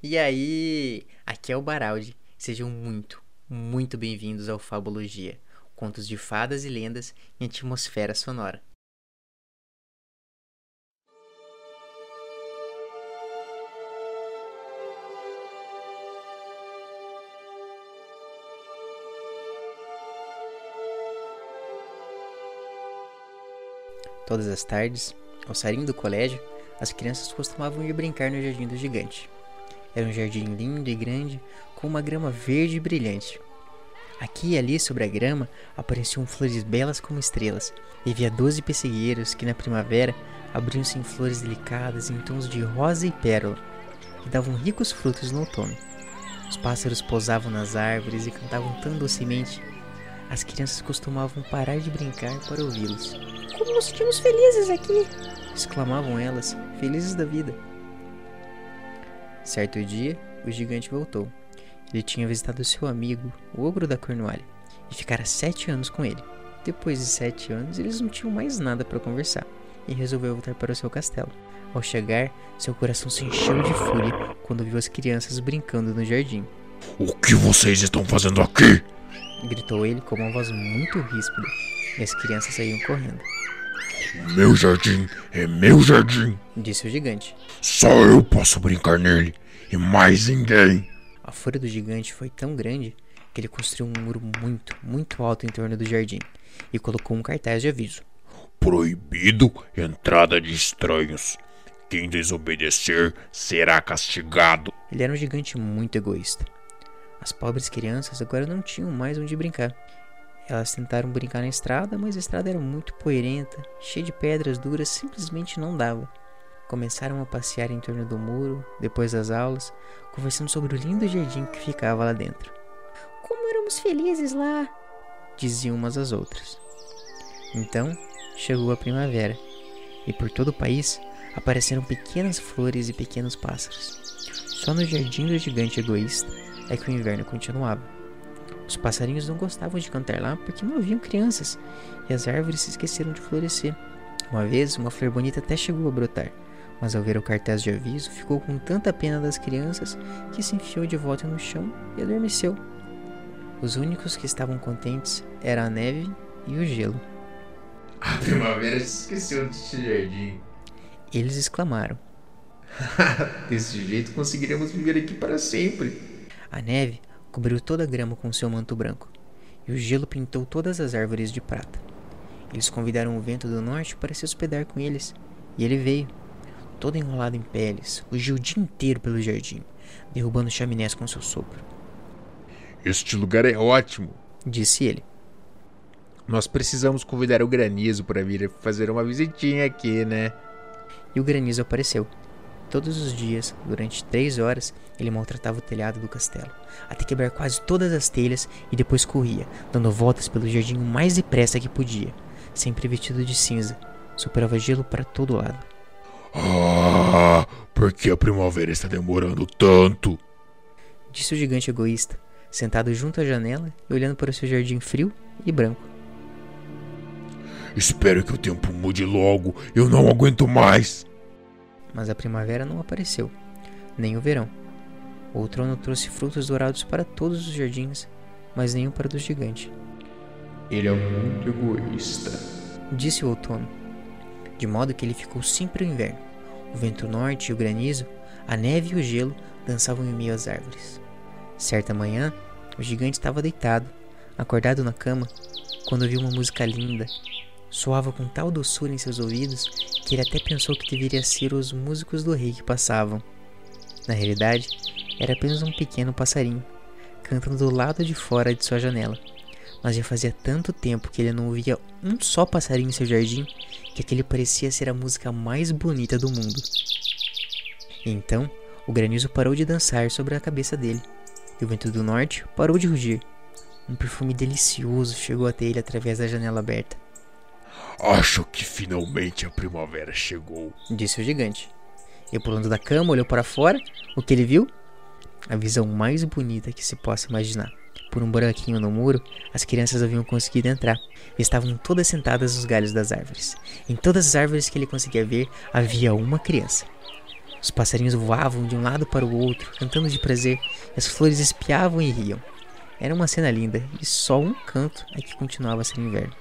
E aí, aqui é o Baraldi. Sejam muito, muito bem-vindos ao Fabologia, contos de fadas e lendas em atmosfera sonora. Todas as tardes, ao saírem do colégio, as crianças costumavam ir brincar no jardim do gigante. Era um jardim lindo e grande, com uma grama verde e brilhante. Aqui e ali sobre a grama apareciam flores belas como estrelas, e havia doze pessegueiros que na primavera abriam-se em flores delicadas em tons de rosa e pérola, que davam ricos frutos no outono. Os pássaros pousavam nas árvores e cantavam tão docemente. As crianças costumavam parar de brincar para ouvi-los. Como nos sentimos felizes aqui! exclamavam elas, felizes da vida. Certo dia, o gigante voltou. Ele tinha visitado seu amigo, o ogro da Cornualha, e ficara sete anos com ele. Depois de sete anos, eles não tinham mais nada para conversar e resolveu voltar para o seu castelo. Ao chegar, seu coração se encheu de fúria quando viu as crianças brincando no jardim. O que vocês estão fazendo aqui? Gritou ele com uma voz muito ríspida, e as crianças saíram correndo. Meu jardim é meu jardim, disse o gigante. Só eu posso brincar nele e mais ninguém. A fúria do gigante foi tão grande que ele construiu um muro muito, muito alto em torno do jardim e colocou um cartaz de aviso: Proibido entrada de estranhos. Quem desobedecer será castigado. Ele era um gigante muito egoísta. As pobres crianças agora não tinham mais onde brincar elas tentaram brincar na estrada, mas a estrada era muito poeirenta, cheia de pedras duras, simplesmente não dava. Começaram a passear em torno do muro, depois das aulas, conversando sobre o lindo jardim que ficava lá dentro. Como éramos felizes lá! diziam umas às outras. Então chegou a primavera, e por todo o país apareceram pequenas flores e pequenos pássaros. Só no jardim do gigante egoísta é que o inverno continuava. Os passarinhos não gostavam de cantar lá porque não haviam crianças e as árvores se esqueceram de florescer. Uma vez, uma flor bonita até chegou a brotar, mas ao ver o cartaz de aviso, ficou com tanta pena das crianças que se enfiou de volta no chão e adormeceu. Os únicos que estavam contentes eram a neve e o gelo. A primavera se esqueceu deste jardim. Eles exclamaram. Desse jeito conseguiremos viver aqui para sempre. A neve cobriu toda a grama com seu manto branco, e o gelo pintou todas as árvores de prata. Eles convidaram o vento do norte para se hospedar com eles, e ele veio, todo enrolado em peles, fugiu o dia inteiro pelo jardim, derrubando chaminés com seu sopro. Este lugar é ótimo, disse ele. Nós precisamos convidar o granizo para vir fazer uma visitinha aqui, né? E o granizo apareceu. Todos os dias, durante três horas, ele maltratava o telhado do castelo, até quebrar quase todas as telhas e depois corria, dando voltas pelo jardim o mais depressa que podia, sempre vestido de cinza. Superava gelo para todo lado. Ah, por que a primavera está demorando tanto? Disse o gigante egoísta, sentado junto à janela e olhando para o seu jardim frio e branco. Espero que o tempo mude logo, eu não aguento mais mas a primavera não apareceu, nem o verão. O outono trouxe frutos dourados para todos os jardins, mas nenhum para o do gigante. Ele é muito egoísta, disse o outono, de modo que ele ficou sempre o inverno. O vento norte e o granizo, a neve e o gelo dançavam em meio às árvores. Certa manhã, o gigante estava deitado, acordado na cama, quando ouviu uma música linda. Soava com tal doçura em seus ouvidos que ele até pensou que deveria ser os músicos do rei que passavam. Na realidade, era apenas um pequeno passarinho, cantando do lado de fora de sua janela. Mas já fazia tanto tempo que ele não ouvia um só passarinho em seu jardim que aquele parecia ser a música mais bonita do mundo. Então, o granizo parou de dançar sobre a cabeça dele, e o vento do norte parou de rugir. Um perfume delicioso chegou até ele através da janela aberta. Acho que finalmente a primavera chegou, disse o gigante. E pulando da cama, olhou para fora. O que ele viu? A visão mais bonita que se possa imaginar. Por um buraquinho no muro, as crianças haviam conseguido entrar. Estavam todas sentadas nos galhos das árvores. Em todas as árvores que ele conseguia ver, havia uma criança. Os passarinhos voavam de um lado para o outro, cantando de prazer, e as flores espiavam e riam. Era uma cena linda, e só um canto é que continuava a ser inverno.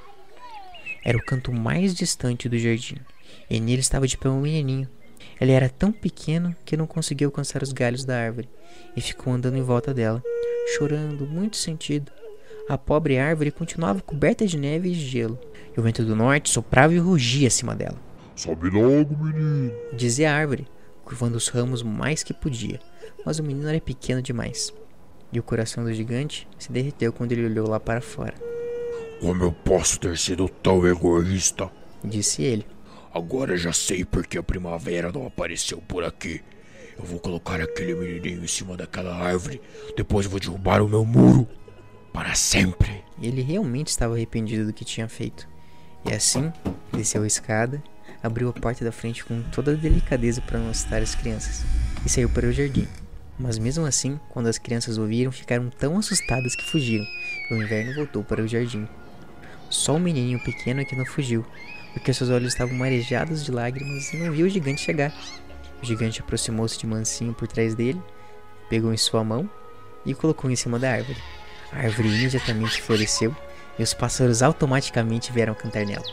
Era o canto mais distante do jardim, e nele estava de pé um menininho. Ele era tão pequeno que não conseguia alcançar os galhos da árvore, e ficou andando em volta dela, chorando, muito sentido. A pobre árvore continuava coberta de neve e gelo, e o vento do norte soprava e rugia acima dela. Sobe logo, menino. Dizia a árvore, curvando os ramos mais que podia, mas o menino era pequeno demais. E o coração do gigante se derreteu quando ele olhou lá para fora. Como eu posso ter sido tão egoísta? Disse ele. Agora já sei porque a primavera não apareceu por aqui. Eu vou colocar aquele menininho em cima daquela árvore. Depois vou derrubar o meu muro. Para sempre. Ele realmente estava arrependido do que tinha feito. E assim, desceu a escada, abriu a porta da frente com toda a delicadeza para não assustar as crianças e saiu para o jardim. Mas mesmo assim, quando as crianças ouviram, ficaram tão assustadas que fugiram, e o inverno voltou para o jardim. Só o menininho pequeno é que não fugiu, porque seus olhos estavam marejados de lágrimas e não viu o gigante chegar. O gigante aproximou-se de mansinho por trás dele, pegou em sua mão e colocou em cima da árvore. A árvore imediatamente floresceu e os pássaros automaticamente vieram cantar nela.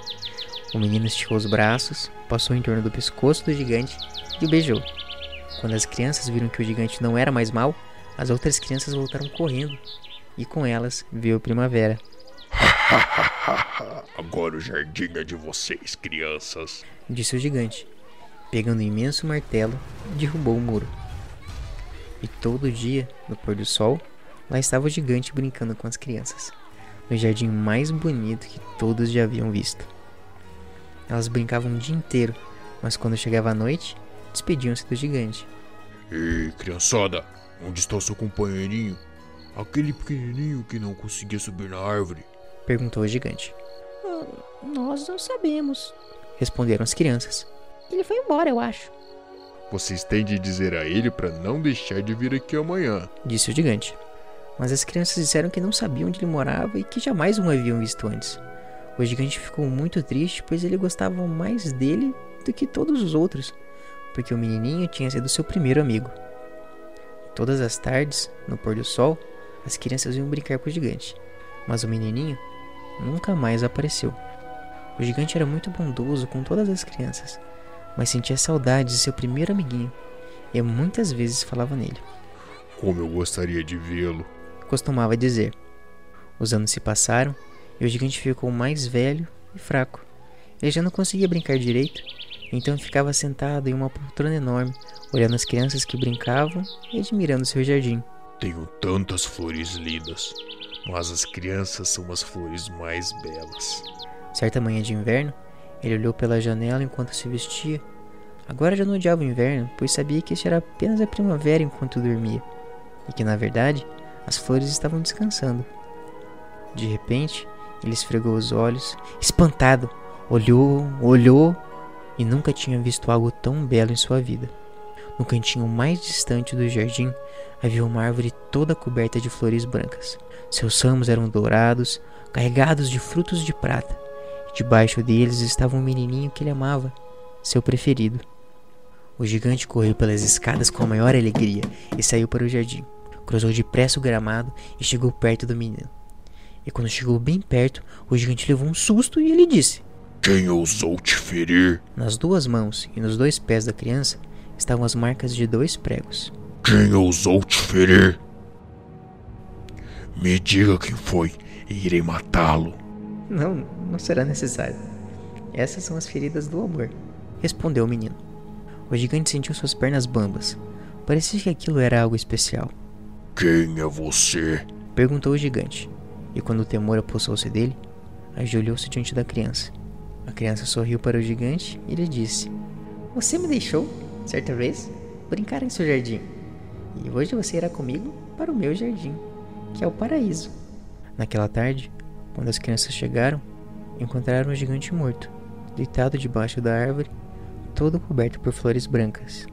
O menino esticou os braços, passou em torno do pescoço do gigante e o beijou. Quando as crianças viram que o gigante não era mais mau, as outras crianças voltaram correndo e com elas veio a primavera. Agora o jardim é de vocês, crianças. Disse o gigante. Pegando um imenso martelo, derrubou o muro. E todo dia, no pôr do sol, lá estava o gigante brincando com as crianças. No jardim mais bonito que todos já haviam visto. Elas brincavam o dia inteiro, mas quando chegava a noite, despediam-se do gigante. Ei, criançada, onde está o seu companheirinho? Aquele pequenininho que não conseguia subir na árvore. Perguntou o gigante. Ah, nós não sabemos. Responderam as crianças. Ele foi embora, eu acho. Vocês têm de dizer a ele para não deixar de vir aqui amanhã. Disse o gigante. Mas as crianças disseram que não sabiam onde ele morava e que jamais o haviam visto antes. O gigante ficou muito triste, pois ele gostava mais dele do que todos os outros, porque o menininho tinha sido seu primeiro amigo. Todas as tardes, no pôr do sol, as crianças iam brincar com o gigante, mas o menininho nunca mais apareceu. O gigante era muito bondoso com todas as crianças, mas sentia saudades de seu primeiro amiguinho e muitas vezes falava nele. Como eu gostaria de vê-lo. Costumava dizer. Os anos se passaram e o gigante ficou mais velho e fraco. Ele já não conseguia brincar direito, então ficava sentado em uma poltrona enorme, olhando as crianças que brincavam e admirando seu jardim. Tenho tantas flores lindas, mas as crianças são as flores mais belas. Certa manhã de inverno, ele olhou pela janela enquanto se vestia. Agora já não odiava o inverno, pois sabia que este era apenas a primavera enquanto dormia, e que na verdade as flores estavam descansando. De repente, ele esfregou os olhos, espantado, olhou, olhou e nunca tinha visto algo tão belo em sua vida. No cantinho mais distante do jardim havia uma árvore toda coberta de flores brancas. Seus ramos eram dourados, carregados de frutos de prata, debaixo deles estava um menininho que ele amava, seu preferido. O gigante correu pelas escadas com a maior alegria e saiu para o jardim. Cruzou depressa o gramado e chegou perto do menino. E quando chegou bem perto, o gigante levou um susto e ele disse: Quem ousou te ferir? Nas duas mãos e nos dois pés da criança estavam as marcas de dois pregos. Quem ousou te ferir? Me diga quem foi e irei matá-lo. Não, não será necessário. Essas são as feridas do amor, respondeu o menino. O gigante sentiu suas pernas bambas. Parecia que aquilo era algo especial. Quem é você? Perguntou o gigante. E quando o temor apossou-se dele, ajoelhou-se diante da criança. A criança sorriu para o gigante e lhe disse: Você me deixou, certa vez, brincar em seu jardim. E hoje você irá comigo para o meu jardim, que é o paraíso. Naquela tarde, quando as crianças chegaram, encontraram o gigante morto, deitado debaixo da árvore, todo coberto por flores brancas.